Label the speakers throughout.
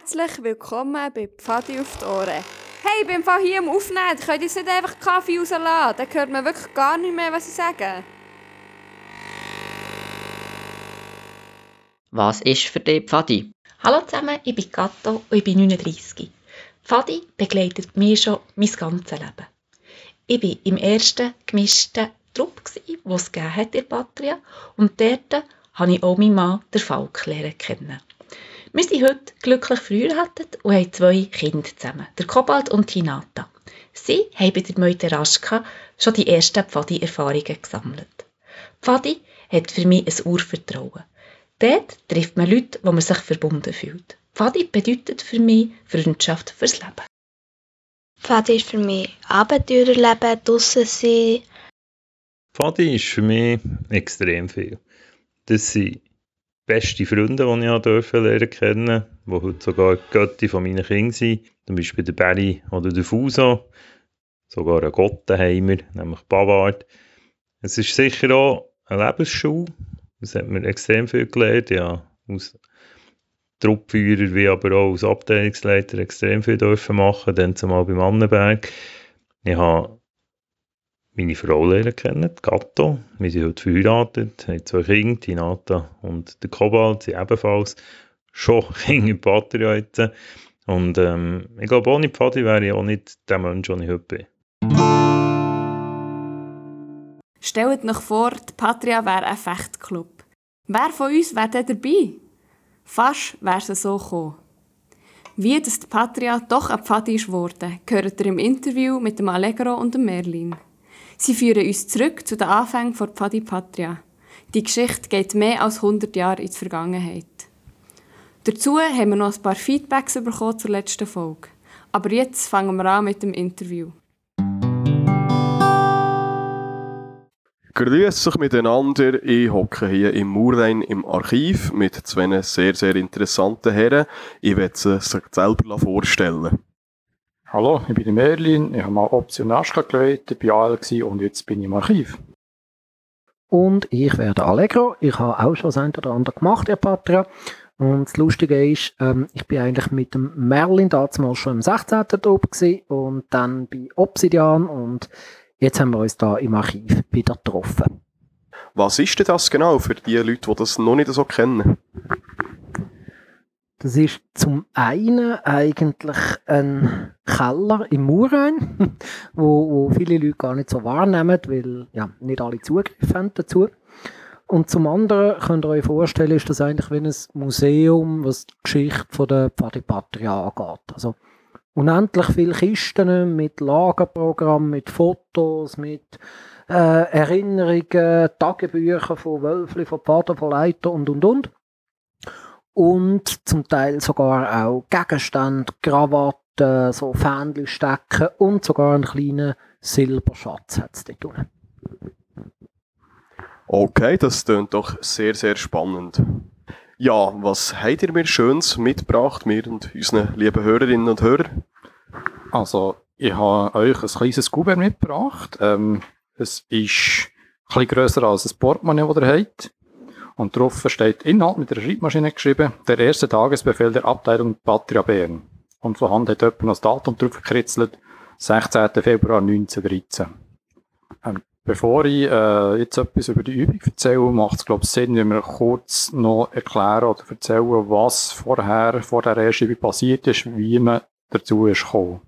Speaker 1: Herzlich willkommen bei Pfadi auf die Ohren. Hey, ich bin Fall hier am Aufnehmen. Ich könnte jetzt nicht einfach Kaffee rauslassen. Dann hört man wirklich gar nicht mehr, was ich sage.
Speaker 2: Was ist für dich Pfadi?
Speaker 3: Hallo zusammen, ich bin Gatto und ich bin 39. Pfadi begleitet mich schon mein ganzes Leben. Ich war im ersten gemischten Trupp, den es gegeben hat in Patria. Und dort habe ich auch meinen Mann, den Falk, kennen. Wir sind heute glücklich verheiratet und haben zwei Kinder zusammen, der Kobalt und Tinata. Sie haben bei der Meute Raschka schon die ersten Pfadi-Erfahrungen gesammelt. Pfadi hat für mich ein Urvertrauen. Dort trifft man Leute, wo man sich verbunden fühlt. Pfadi bedeutet für mich Freundschaft fürs Leben.
Speaker 4: Pfadi ist für mich Abenteurerleben, draussen sein.
Speaker 5: Pfadi ist für mich extrem viel. Das sind beste Freunde, die ich durfte lernen kennen, die heute sogar die Götti von meinen Kindern sind. Zum Beispiel der Barry oder der Fuso. Sogar ein Gottenheimer, nämlich Bavard. Es ist sicher auch eine Lebensschule. Das hat mir extrem viel gelernt. Ja, aus Truppführer wie aber auch als Abteilungsleiter extrem viel dürfen machen. Dann zumal beim Annenberg. Ich habe meine Frau lernen kennen, Gatto. Wir sind heute verheiratet, haben zwei Kinder, die Nata und der Kobalt, sind ebenfalls schon Kinder in Patria. Und ähm, ich glaube, ohne Pfadi wäre ich auch nicht der Mensch, der ich heute bin.
Speaker 1: Stellt euch vor, die Patria wäre ein Fechtclub. Wer von uns wäre denn dabei? Fast wäre es so gekommen. Wie das die Patria doch ein Pfadi ist gehört ihr im Interview mit dem Allegro und dem Merlin. Sie führen uns zurück zu den Anfängen von Pfadi Patria. Die Geschichte geht mehr als 100 Jahre in die Vergangenheit. Dazu haben wir noch ein paar Feedbacks bekommen zur letzten Folge. Aber jetzt fangen wir an mit dem Interview.
Speaker 6: Grüß euch miteinander. Ich hocke hier im Murrein im Archiv mit zwei sehr, sehr interessanten Herren. Ich werde sie sich selber vorstellen.
Speaker 7: Hallo, ich bin der Merlin, ich habe mal Option Aschka geleitet, bei AL und jetzt bin ich im Archiv.
Speaker 8: Und ich werde Allegro. Ich habe auch schon das eine oder andere gemacht, Herr Patria. Und das Lustige ist, ähm, ich bin eigentlich mit dem Merlin damals schon im 16. Top gewesen und dann bei Obsidian und jetzt haben wir uns da im Archiv wieder getroffen.
Speaker 6: Was ist denn das genau für die Leute, die das noch nicht so kennen?
Speaker 8: Das ist zum einen eigentlich ein Keller im Murrain, wo, wo viele Leute gar nicht so wahrnehmen, weil ja, nicht alle Zugriff haben dazu. Und zum anderen könnt ihr euch vorstellen, ist das eigentlich wie ein Museum, was die Geschichte von der Pfadipatria angeht. Also unendlich viele Kisten mit Lagerprogrammen, mit Fotos, mit äh, Erinnerungen, Tagebücher von Wölfli, von Pfaden, von Leiter und und und und zum Teil sogar auch Gegenstände, Krawatten, so Fähnchen stecken und sogar einen kleinen Silberschatz hat es dort unten.
Speaker 6: Okay, das klingt doch sehr, sehr spannend. Ja, was habt ihr mir Schönes mitgebracht, mir und unseren lieben Hörerinnen und Hörern?
Speaker 7: Also, ich habe euch ein kleines Kuvert mitgebracht. Ähm, es ist ein bisschen grösser als ein Portemonnaie, das ihr habt. Und drauf steht Inhalt mit der Schreibmaschine geschrieben, der erste Tagesbefehl der Abteilung Patria Bern. Und von Hand hat jemand das Datum drauf gekritzelt, 16. Februar 1913. Ähm, bevor ich äh, jetzt etwas über die Übung erzähle, macht es, glaube ich, Sinn, wenn wir kurz noch erklären oder erzählen, was vorher, vor der ersten Übung passiert ist, wie man dazu ist gekommen.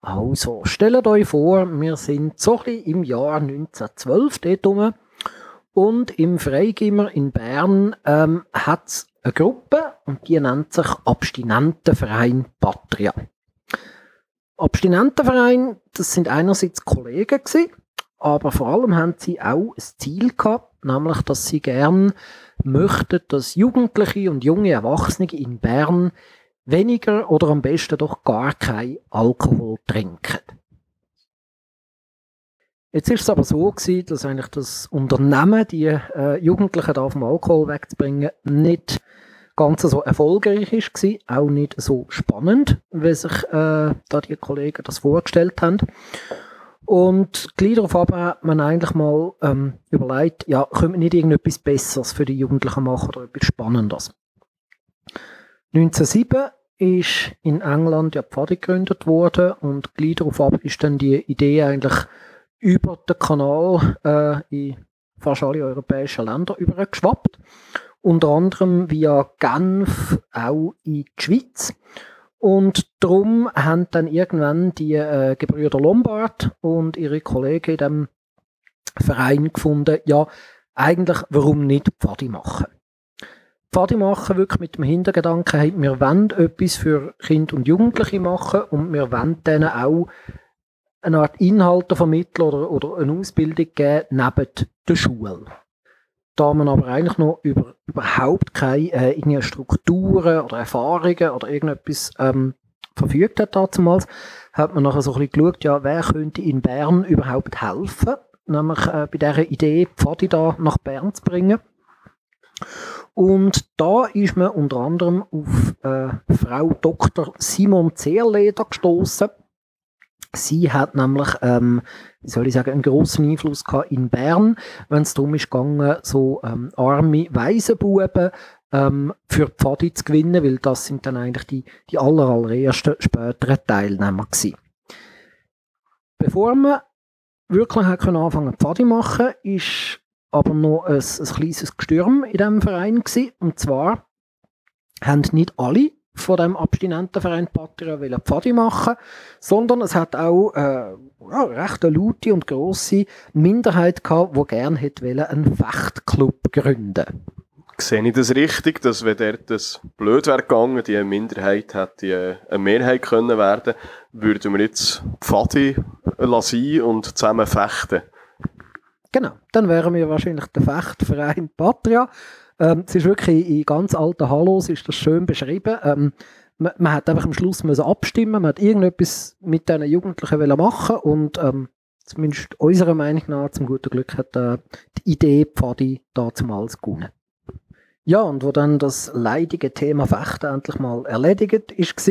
Speaker 8: Also, stellt euch vor, wir sind so ein im Jahr 1912 dort rum und im Freigimmer in Bern ähm, hat es eine Gruppe und die nennt sich Abstinentenverein Patria. Abstinentenverein, das sind einerseits Kollegen gewesen, aber vor allem haben sie auch ein Ziel gehabt, nämlich, dass sie gern möchten, dass Jugendliche und junge Erwachsene in Bern weniger oder am besten doch gar kein Alkohol trinken. Jetzt ist es aber so gewesen, dass eigentlich das Unternehmen, die äh, Jugendlichen da vom Alkohol wegzubringen, nicht ganz so erfolgreich ist gewesen, auch nicht so spannend, wie sich äh, da die Kollegen das vorgestellt haben. Und gleich darauf hat man eigentlich mal ähm, überlegt, ja, können wir nicht irgendetwas Besseres für die Jugendlichen machen oder etwas Spannendes. 1907 ist in England ja Pfadi gegründet worden und gleich darauf ab ist dann die Idee eigentlich über den Kanal äh, in fast alle europäischen Länder übergeschwappt. Unter anderem via Genf auch in die Schweiz. Und darum haben dann irgendwann die äh, Gebrüder Lombard und ihre Kollegen in dem Verein gefunden, ja, eigentlich, warum nicht Pfadi machen? Pfadi machen wirklich mit dem Hintergedanken, hey, wir wollen etwas für Kinder und Jugendliche machen und wir wollen denen auch eine Art Inhalte vermitteln oder, oder eine Ausbildung geben neben der Schule. Da man aber eigentlich noch über, überhaupt keine äh, irgendwie Strukturen oder Erfahrungen oder irgendetwas ähm, verfügt hat damals, hat man nachher so ein bisschen geschaut, ja, wer könnte in Bern überhaupt helfen, nämlich äh, bei dieser Idee, Pfadi da nach Bern zu bringen. Und da ist man unter anderem auf äh, Frau Dr. Simon Zehrleder gestoßen. Sie hat nämlich, ähm, wie soll ich sagen, einen grossen Einfluss gehabt in Bern, wenn es darum ist gegangen, so ähm, arme Waisenbuben ähm, für Pfadi zu gewinnen, weil das sind dann eigentlich die, die aller, allerersten späteren Teilnehmer gewesen. Bevor man wirklich hat können anfangen Pfadi machen, ist aber noch ein, ein kleines Gestürm in diesem Verein gewesen. Und zwar haben nicht alle von dem abstinenten Verein Patria wollen Pfadi machen, sondern es hat auch äh, ja, recht eine laute und grosse Minderheit gehabt, die gerne hätte einen Fechtclub gründen
Speaker 6: Sehe ich das richtig, dass wenn dort das blöd wäre gegangen, die Minderheit hätte eine Mehrheit können werden, würden wir jetzt Pfadi lassen und zusammen fechten?
Speaker 8: Genau, dann wären wir wahrscheinlich der Fechtverein Patria. Ähm, es ist wirklich in ganz alten Hallos ist das schön beschrieben. Ähm, man, man, hat einfach am Schluss müssen abstimmen, man hat irgendetwas mit diesen Jugendlichen machen und ähm, zumindest unserer Meinung nach zum guten Glück hat äh, die Idee Pfadi damals gewonnen. Ja, und wo dann das leidige Thema Fechten endlich mal erledigt ist,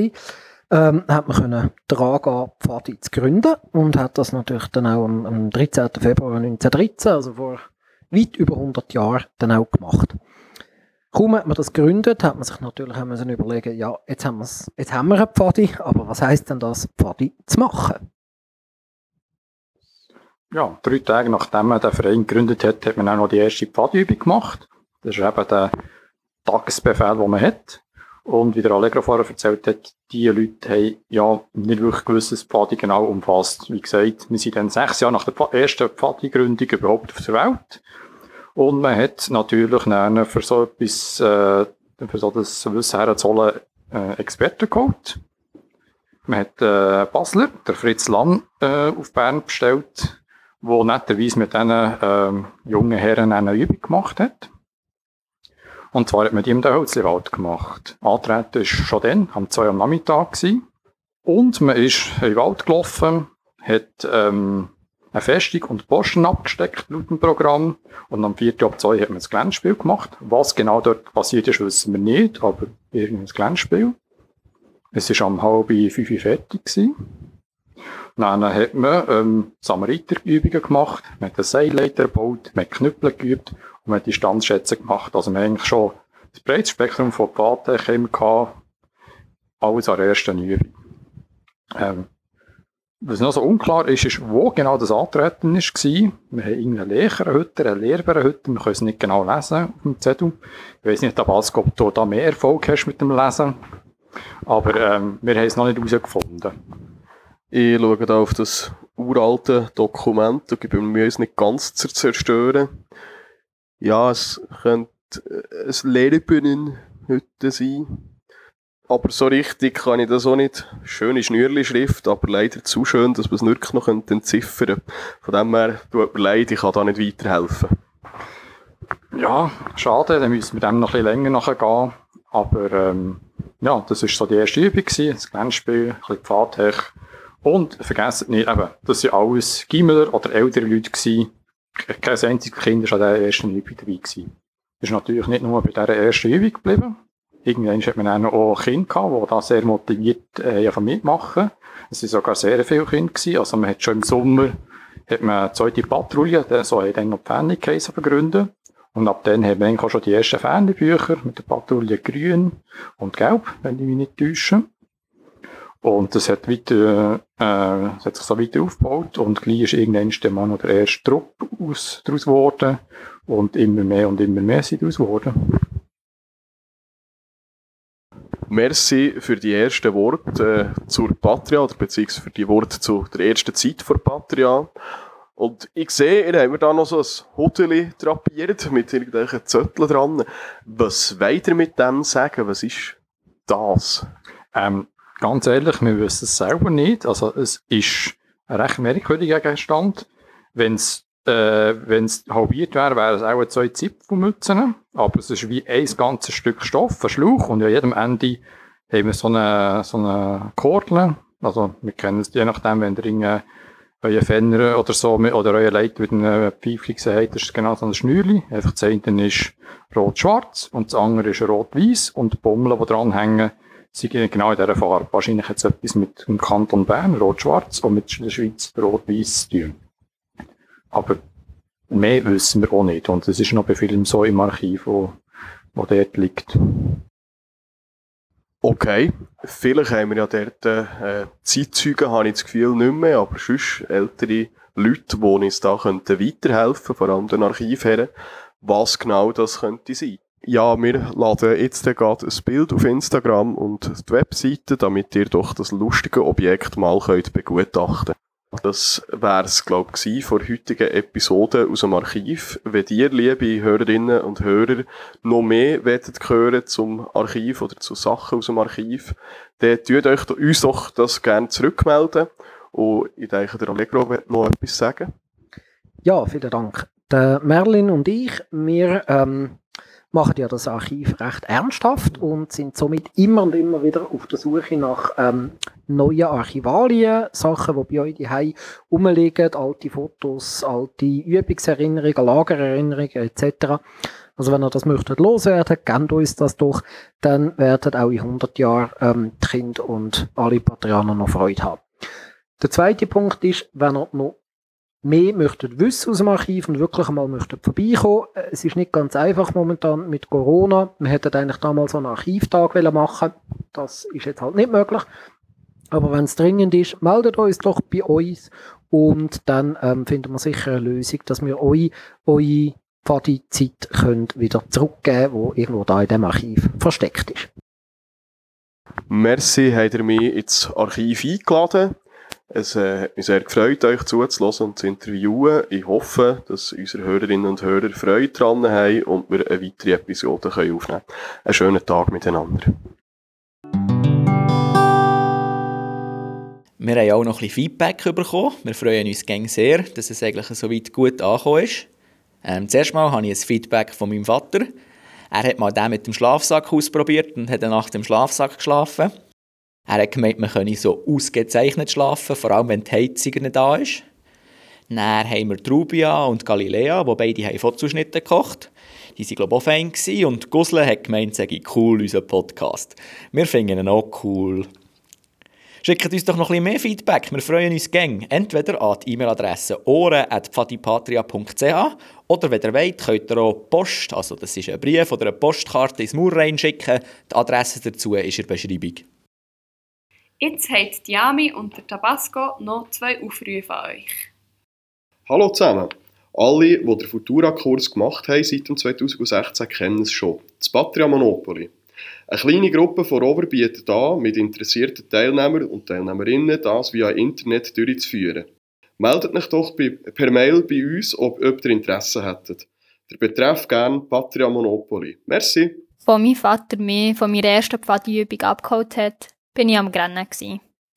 Speaker 8: ähm, hat man können daran Pfadi zu gründen und hat das natürlich dann auch am, am 13. Februar 1913, also vor weit über 100 Jahren, dann auch gemacht. Kaum hat man das gegründet, hat man sich natürlich haben müssen überlegen, ja, jetzt haben, jetzt haben wir eine Pfadi, aber was heisst denn das, Pfadi zu machen?
Speaker 7: Ja, drei Tage nachdem man den Verein gegründet hat, hat man auch noch die erste Pfadi-Übung gemacht. Das ist eben der Tagesbefehl, den man hat. Und wie der Allegro vorher erzählt hat, die Leute haben ja nicht wirklich gewusst, was Pfadi genau umfasst. Wie gesagt, wir sind dann sechs Jahre nach der ersten Pfadi-Gründung überhaupt auf der Welt. Und man hat natürlich dann für so etwas, äh, für so das Wissen herzuholen, äh, Experten geholt. Man hat äh, Basler, der Fritz Lann, äh, auf Bern bestellt, der netterweise mit diesen äh, jungen Herren eine Übung gemacht hat. Und zwar hat man die im Hölzliwald gemacht. Antreten war schon dann, am 2 am Nachmittag. Gewesen. Und man ist in den Wald gelaufen, hat ähm, eine Festung und Posten abgesteckt laut dem Programm. Und am 4. ab 2 hat man das Glänzspiel gemacht. Was genau dort passiert ist, wissen wir nicht, aber irgendein Glänzspiel. Es war am halb fünf fertig. Gewesen. Dann hat man ähm, Samariterübungen gemacht, man hat eine Seilleiter gebaut, man hat Knüppel geübt und man hat die Standschätze gemacht. Also man hat eigentlich schon das breite Spektrum von Plattenchemen gehabt, alles an der ersten Übung. Ähm, was noch so unklar ist, ist, wo genau das Antreten war. Wir haben irgendeinen Lehrerhütter, einen Lehrbärenhütter, wir können es nicht genau lesen auf dem Zettel. Ich weiß nicht, ob du da mehr Erfolg hast mit dem Lesen, aber ähm, wir haben es noch nicht herausgefunden.
Speaker 6: Ich schaue da auf das uralte Dokument und gebe mir es nicht ganz zu zerstören. Ja, es könnte äh, ein Lehrbühnen heute sein. Aber so richtig kann ich das auch nicht. Schöne Schnürli-Schrift, aber leider zu schön, dass man es wirklich noch entziffern könnte. Von dem her tut mir leid, ich kann da nicht weiterhelfen.
Speaker 7: Ja, schade, dann müssen wir dem noch ein bisschen länger nachgehen. Aber ähm, ja, das war so die erste Übung, gewesen, das Glänzspiel, ein bisschen Pfadhech. Und vergessen nicht, eben, das waren alles Gimmeler oder ältere Leute. Gewesen. Kein einziges Kind war an dieser ersten Übung dabei. Gewesen. Das ist natürlich nicht nur bei dieser ersten Übung geblieben. Irgendwann hat man auch Kinder gehabt, die da sehr motiviert äh, mitmachen. Es waren sogar sehr viele Kinder. Gewesen. Also man hat schon im Sommer hat man eine zweite Patrouille, so haben dann noch die Pfännigkeiten begründet. Und ab dann haben wir eigentlich auch schon die ersten Fernsehbücher mit der Patrouille Grün und Gelb, wenn ich mich nicht täusche. Und das hat, weiter, äh, hat sich so weiter aufgebaut und gleich ist irgendwann der Mann noch der erste Trupp aus, daraus geworden und immer mehr und immer mehr sind daraus geworden.
Speaker 6: Merci für die ersten Worte äh, zur Patria, oder beziehungsweise für die Worte zu der ersten Zeit vor Patria. Und ich sehe, ihr habt mir da noch so ein Hotel drapiert mit irgendwelchen Zetteln dran. Was ihr mit dem sagen? Was ist das?
Speaker 7: Ähm, ganz ehrlich, wir wissen es selber nicht. Also es ist ein recht merkwürdiger Gegenstand. Wenn es äh, halbiert wäre, wären es auch zwei Zipfelmützen. Aber es ist wie ein ganzes Stück Stoff, ein Schlauch. Und an jedem Ende haben wir so eine, so eine Kordel. Also wir kennen es je nachdem, wenn ihr irgendwie euer Fenner oder so, oder euer Leit mit einem Pfeifchen gesehen habt, ist genau so ein Schnürli. Einfach das eine ist rot-schwarz und das andere ist rot-weiß und die Bommeln, die dranhängen, sind genau in dieser Farbe. Wahrscheinlich hat es etwas mit dem Kanton Bern, rot-schwarz, und mit der Schweiz rot-weiß zu tun. Aber mehr wissen wir auch nicht. Und es ist noch bei Film so im Archiv, wo, wo dort liegt.
Speaker 6: Okay, vielleicht haben wir ja dort äh, Zeitzeugen, habe ich das Gefühl, nicht mehr, aber sonst ältere Leute, die uns da könnten weiterhelfen vor allem den Archivherren, was genau das könnte sein. Ja, wir laden jetzt gerade ein Bild auf Instagram und die Webseite, damit ihr doch das lustige Objekt mal könnt begutachten das wäre es, glaube ich, vor heutigen Episode aus dem Archiv. Wenn ihr, liebe Hörerinnen und Hörer, noch mehr wollt hören zum Archiv oder zu Sachen aus dem Archiv, dann tut euch uns doch das gerne zurückmelden. Und ich denke, der Allegro wird noch etwas sagen.
Speaker 8: Ja, vielen Dank. Der Merlin und ich, wir ähm, machen ja das Archiv recht ernsthaft und sind somit immer und immer wieder auf der Suche nach ähm, neuen Archivalien, Sachen, die bei euch daheim rumliegen, alte Fotos, alte Übungserinnerungen, Lagererinnerungen etc. Also wenn ihr das möchtet loswerden, gebt uns das doch, dann werden auch in 100 Jahren ähm, die Kinder und alle Patrianer noch Freude haben. Der zweite Punkt ist, wenn ihr noch mehr möchten wissen aus dem Archiv und wirklich einmal möchten vorbeikommen. Äh, es ist nicht ganz einfach momentan mit Corona. Wir hätten eigentlich damals so einen Archivtag machen Das ist jetzt halt nicht möglich. Aber wenn es dringend ist, meldet euch doch bei uns und dann ähm, finden wir sicher eine Lösung, dass wir euch eure Pfadi-Zeit wieder zurückgeben wo irgendwo da in dem Archiv versteckt ist.
Speaker 6: Merci, habt ihr mich ins Archiv eingeladen. Es äh, hat mich sehr gefreut, euch zuzulassen und zu interviewen. Ich hoffe, dass unsere Hörerinnen und Hörer Freude daran haben und wir eine weitere Episode können aufnehmen können. Einen schönen Tag miteinander.
Speaker 2: Wir haben auch noch ein bisschen Feedback bekommen. Wir freuen uns gern sehr, dass es eigentlich so weit gut angekommen ist. Ähm, zuerst mal habe ich ein Feedback von meinem Vater. Er hat mal den mit dem Schlafsack ausprobiert und hat eine Nacht im Schlafsack geschlafen. Er hat gemeint, man könne so ausgezeichnet schlafen, vor allem wenn die Heizung nicht da ist. Dann haben wir Trubia und Galilea, die beide haben Fotozuschnitte gekocht. Die waren, glaube ich, auch fein. Gewesen. Und Gusle hat gemeint, sei cool, unser Podcast. Wir finden ihn auch cool. Schickt uns doch noch ein bisschen mehr Feedback. Wir freuen uns gern. Entweder an die E-Mail-Adresse ohren.pfadipatria.ch oder wenn ihr wollt, könnt ihr auch Post, also das ist ein Brief oder eine Postkarte ins Mauer reinschicken. Die Adresse dazu ist in der Beschreibung.
Speaker 1: Jetzt habt Diami und der Tabasco noch zwei Aufrufe an euch.
Speaker 6: Hallo zusammen. Alle, die den Futura-Kurs gemacht haben seit 2016, kennen es schon. Das Patria Monopoly. Eine kleine Gruppe von Rover bietet an, mit interessierten Teilnehmern und Teilnehmerinnen das via Internet durchzuführen. Meldet euch doch per Mail bei uns, ob, ob ihr Interesse hättet. Der Betreff gern Patria Monopoly. Merci.
Speaker 9: Wo mein Vater mich von meiner ersten Pfadiübung abgeholt hat, bin ich am Grennen.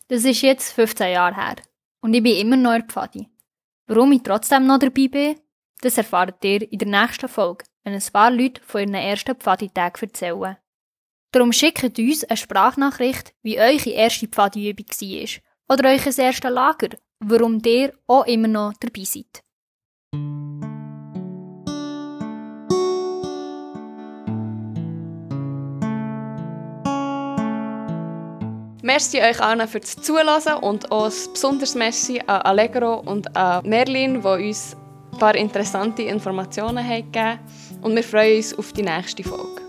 Speaker 9: Das ist jetzt 15 Jahre her. Und ich bin immer noch in Pfadi. Warum ich trotzdem noch dabei bin, das erfahrt ihr in der nächsten Folge, wenn ein paar Leute von ihren ersten Pfadi-Tagen erzählen. Darum schickt uns eine Sprachnachricht, wie eure erste Pfadi-Übung war oder euer erstes Lager, warum ihr auch immer noch dabei seid.
Speaker 1: Merci euch allen für das Zuhören und auch ein besonderes Merci an Allegro und an Merlin, die uns ein paar interessante Informationen gegeben und wir freuen uns auf die nächste Folge.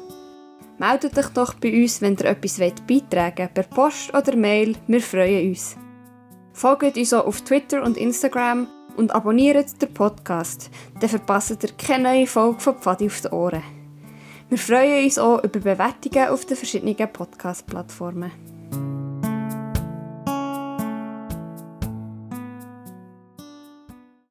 Speaker 1: Meldet euch doch bei uns, wenn ihr etwas beitragen wollt, per Post oder Mail. Wir freuen uns. Folgt uns auch auf Twitter und Instagram und abonniert den Podcast. Dann verpasst ihr keine neue Folge von Pfadi auf die Ohren. Wir freuen uns auch über Bewertungen auf den verschiedenen Podcast-Plattformen.